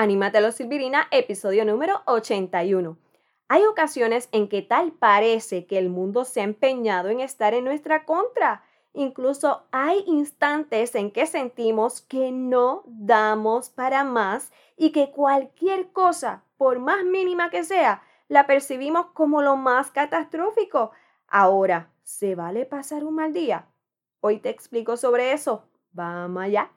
Anímatelo Silvirina, episodio número 81. Hay ocasiones en que tal parece que el mundo se ha empeñado en estar en nuestra contra. Incluso hay instantes en que sentimos que no damos para más y que cualquier cosa, por más mínima que sea, la percibimos como lo más catastrófico. Ahora, ¿se vale pasar un mal día? Hoy te explico sobre eso. Vamos allá.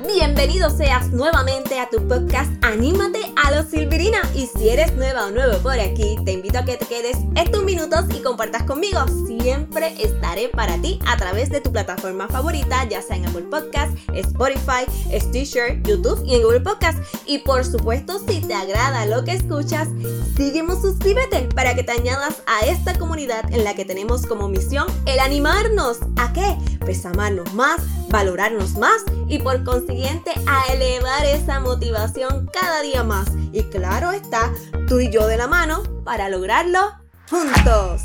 Bienvenido seas nuevamente a tu podcast Anímate a los Silvirina. Y si eres nueva o nuevo por aquí, te invito a que te quedes estos minutos y compartas conmigo. Siempre estaré para ti a través de tu plataforma favorita, ya sea en Apple Podcast, Spotify, Stitcher, YouTube y en Google Podcast. Y por supuesto, si te agrada lo que escuchas, sígueme, suscríbete para que te añadas a esta comunidad en la que tenemos como misión el animarnos. ¿A qué? Pues amarnos más, valorarnos más y por consiguiente a elevar esa motivación cada día más. Y claro está, tú y yo de la mano para lograrlo juntos.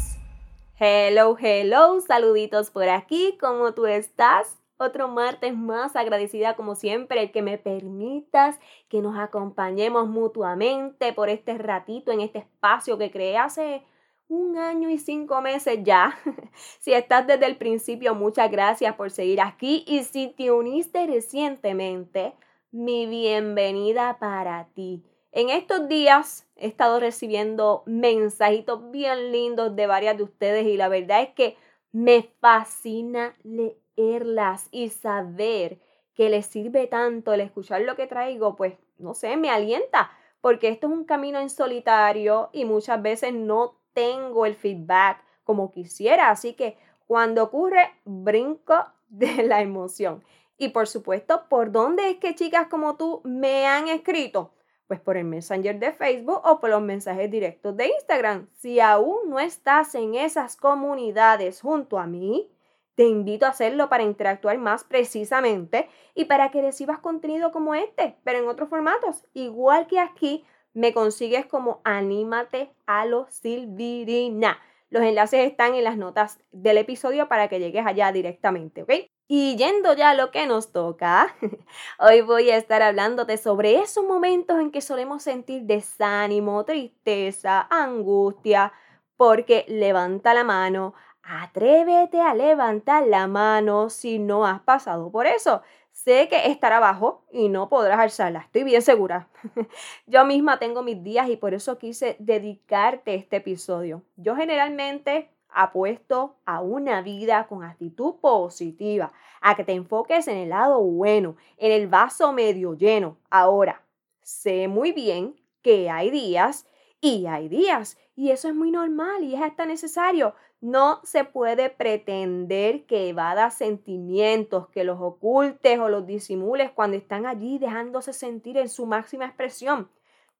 Hello, hello, saluditos por aquí, ¿cómo tú estás? Otro martes más agradecida como siempre el que me permitas que nos acompañemos mutuamente por este ratito en este espacio que creé hace un año y cinco meses ya. si estás desde el principio, muchas gracias por seguir aquí. Y si te uniste recientemente, mi bienvenida para ti. En estos días he estado recibiendo mensajitos bien lindos de varias de ustedes y la verdad es que me fascina leerlas y saber que les sirve tanto el escuchar lo que traigo, pues no sé, me alienta, porque esto es un camino en solitario y muchas veces no tengo el feedback como quisiera. Así que cuando ocurre, brinco de la emoción. Y por supuesto, ¿por dónde es que chicas como tú me han escrito? Pues por el Messenger de Facebook o por los mensajes directos de Instagram. Si aún no estás en esas comunidades junto a mí, te invito a hacerlo para interactuar más precisamente y para que recibas contenido como este, pero en otros formatos. Igual que aquí, me consigues como Anímate a los Silvirina. Los enlaces están en las notas del episodio para que llegues allá directamente, ¿ok? Y yendo ya a lo que nos toca, hoy voy a estar hablándote sobre esos momentos en que solemos sentir desánimo, tristeza, angustia, porque levanta la mano, atrévete a levantar la mano si no has pasado por eso. Sé que estará abajo y no podrás alzarla, estoy bien segura. Yo misma tengo mis días y por eso quise dedicarte este episodio. Yo generalmente apuesto a una vida con actitud positiva, a que te enfoques en el lado bueno, en el vaso medio lleno. Ahora, sé muy bien que hay días y hay días y eso es muy normal y es hasta necesario. No se puede pretender que evadas sentimientos, que los ocultes o los disimules cuando están allí dejándose sentir en su máxima expresión.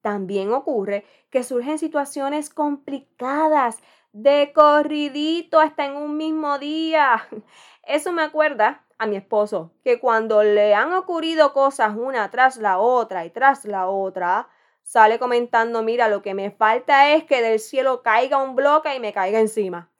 También ocurre que surgen situaciones complicadas, de corridito hasta en un mismo día. Eso me acuerda a mi esposo, que cuando le han ocurrido cosas una tras la otra y tras la otra, sale comentando, mira, lo que me falta es que del cielo caiga un bloque y me caiga encima.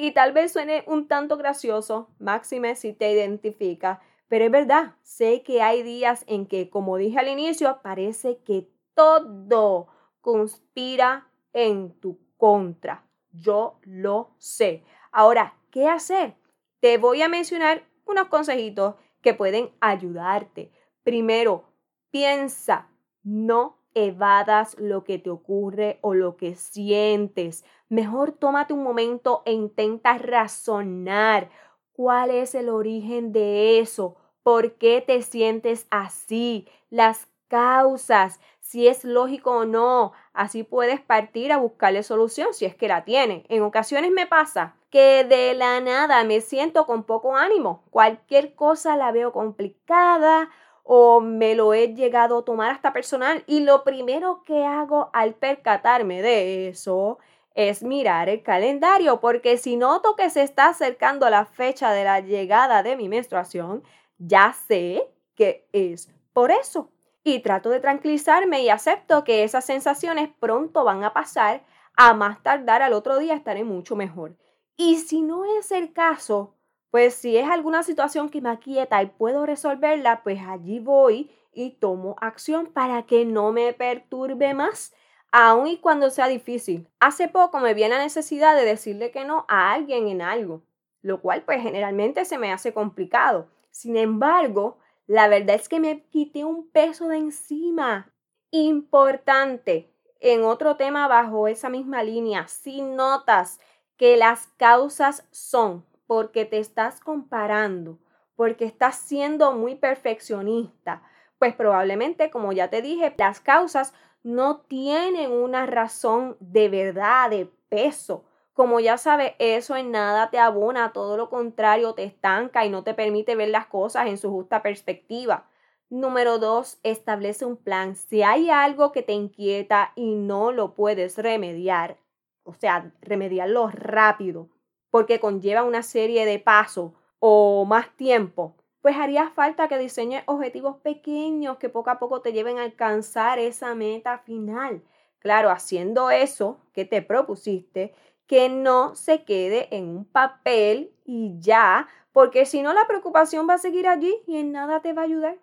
Y tal vez suene un tanto gracioso, máxime si te identifica, pero es verdad, sé que hay días en que, como dije al inicio, parece que todo conspira en tu contra. Yo lo sé. Ahora, ¿qué hacer? Te voy a mencionar unos consejitos que pueden ayudarte. Primero, piensa, no evadas lo que te ocurre o lo que sientes. Mejor tómate un momento e intenta razonar cuál es el origen de eso, por qué te sientes así, las causas, si es lógico o no. Así puedes partir a buscarle solución si es que la tiene. En ocasiones me pasa que de la nada me siento con poco ánimo. Cualquier cosa la veo complicada o me lo he llegado a tomar hasta personal y lo primero que hago al percatarme de eso es mirar el calendario porque si noto que se está acercando la fecha de la llegada de mi menstruación, ya sé que es por eso. Y trato de tranquilizarme y acepto que esas sensaciones pronto van a pasar, a más tardar al otro día estaré mucho mejor. Y si no es el caso, pues si es alguna situación que me aquieta y puedo resolverla, pues allí voy y tomo acción para que no me perturbe más, aun y cuando sea difícil. Hace poco me vi la necesidad de decirle que no a alguien en algo, lo cual pues generalmente se me hace complicado. Sin embargo, la verdad es que me quité un peso de encima. Importante. En otro tema bajo esa misma línea, si notas que las causas son porque te estás comparando, porque estás siendo muy perfeccionista, pues probablemente, como ya te dije, las causas no tienen una razón de verdad, de peso. Como ya sabes, eso en nada te abona, todo lo contrario, te estanca y no te permite ver las cosas en su justa perspectiva. Número dos, establece un plan. Si hay algo que te inquieta y no lo puedes remediar, o sea, remediarlo rápido, porque conlleva una serie de pasos o más tiempo, pues haría falta que diseñes objetivos pequeños que poco a poco te lleven a alcanzar esa meta final. Claro, haciendo eso que te propusiste, que no se quede en un papel y ya, porque si no la preocupación va a seguir allí y en nada te va a ayudar.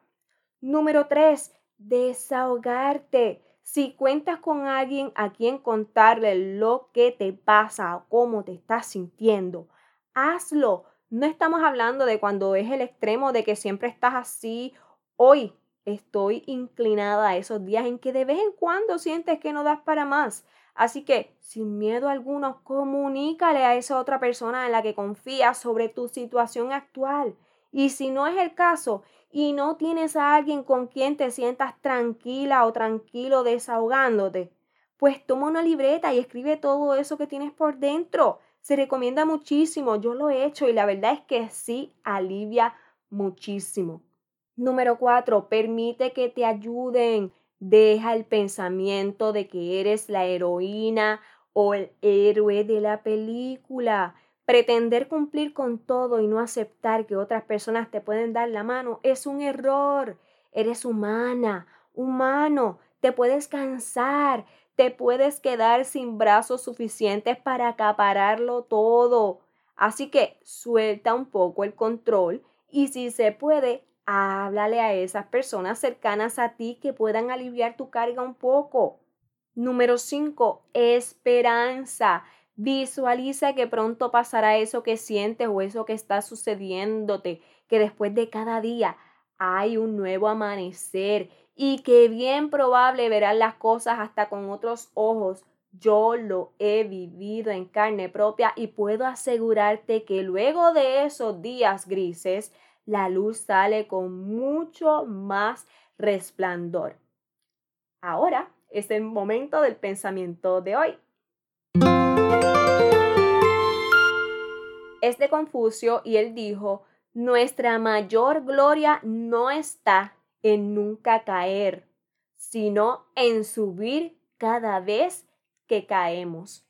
Número tres, desahogarte. Si cuentas con alguien a quien contarle lo que te pasa o cómo te estás sintiendo, hazlo. No estamos hablando de cuando es el extremo de que siempre estás así. Hoy estoy inclinada a esos días en que de vez en cuando sientes que no das para más. Así que, sin miedo alguno, comunícale a esa otra persona en la que confías sobre tu situación actual. Y si no es el caso, y no tienes a alguien con quien te sientas tranquila o tranquilo desahogándote, pues toma una libreta y escribe todo eso que tienes por dentro. Se recomienda muchísimo, yo lo he hecho y la verdad es que sí alivia muchísimo. Número cuatro, permite que te ayuden. Deja el pensamiento de que eres la heroína o el héroe de la película. Pretender cumplir con todo y no aceptar que otras personas te pueden dar la mano es un error. Eres humana, humano, te puedes cansar, te puedes quedar sin brazos suficientes para acapararlo todo. Así que suelta un poco el control y si se puede, háblale a esas personas cercanas a ti que puedan aliviar tu carga un poco. Número 5. Esperanza. Visualiza que pronto pasará eso que sientes o eso que está sucediéndote, que después de cada día hay un nuevo amanecer y que bien probable verás las cosas hasta con otros ojos. Yo lo he vivido en carne propia y puedo asegurarte que luego de esos días grises, la luz sale con mucho más resplandor. Ahora es el momento del pensamiento de hoy. Es de Confucio y él dijo, nuestra mayor gloria no está en nunca caer, sino en subir cada vez que caemos.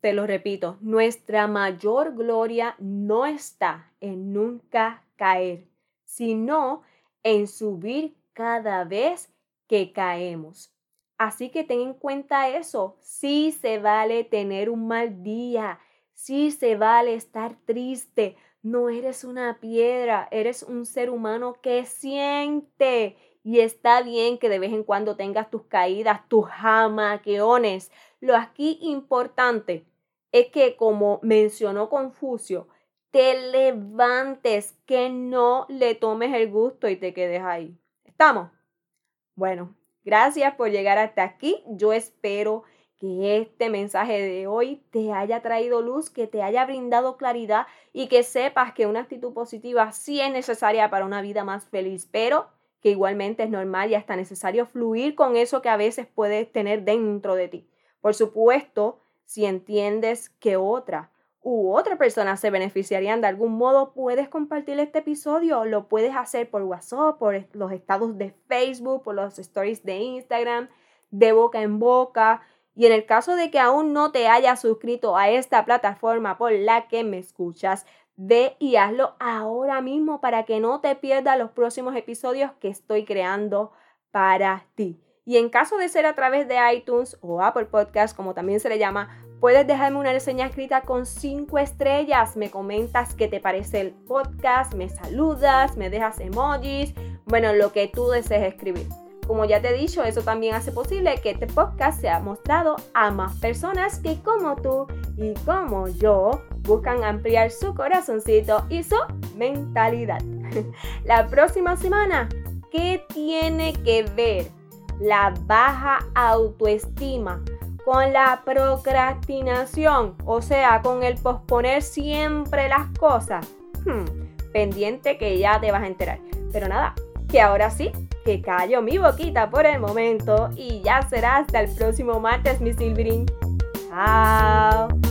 Te lo repito, nuestra mayor gloria no está en nunca caer, sino en subir cada vez que caemos. Así que ten en cuenta eso. Sí se vale tener un mal día. Sí se vale estar triste. No eres una piedra, eres un ser humano que siente. Y está bien que de vez en cuando tengas tus caídas, tus jamaqueones. Lo aquí importante es que, como mencionó Confucio, te levantes, que no le tomes el gusto y te quedes ahí. ¿Estamos? Bueno, Gracias por llegar hasta aquí. Yo espero que este mensaje de hoy te haya traído luz, que te haya brindado claridad y que sepas que una actitud positiva sí es necesaria para una vida más feliz, pero que igualmente es normal y hasta necesario fluir con eso que a veces puedes tener dentro de ti. Por supuesto, si entiendes que otra u otra persona se beneficiarían de algún modo, puedes compartir este episodio. Lo puedes hacer por WhatsApp, por los estados de Facebook, por los stories de Instagram, de boca en boca. Y en el caso de que aún no te hayas suscrito a esta plataforma por la que me escuchas, ve y hazlo ahora mismo para que no te pierdas los próximos episodios que estoy creando para ti. Y en caso de ser a través de iTunes o Apple Podcast, como también se le llama, puedes dejarme una reseña escrita con 5 estrellas. Me comentas qué te parece el podcast, me saludas, me dejas emojis, bueno, lo que tú desees escribir. Como ya te he dicho, eso también hace posible que este podcast sea mostrado a más personas que como tú y como yo buscan ampliar su corazoncito y su mentalidad. La próxima semana, ¿qué tiene que ver la baja autoestima con la procrastinación? O sea, con el posponer siempre las cosas. Hmm, pendiente que ya te vas a enterar. Pero nada, que ahora sí, que callo mi boquita por el momento y ya será hasta el próximo martes, mi Silverin. Chao.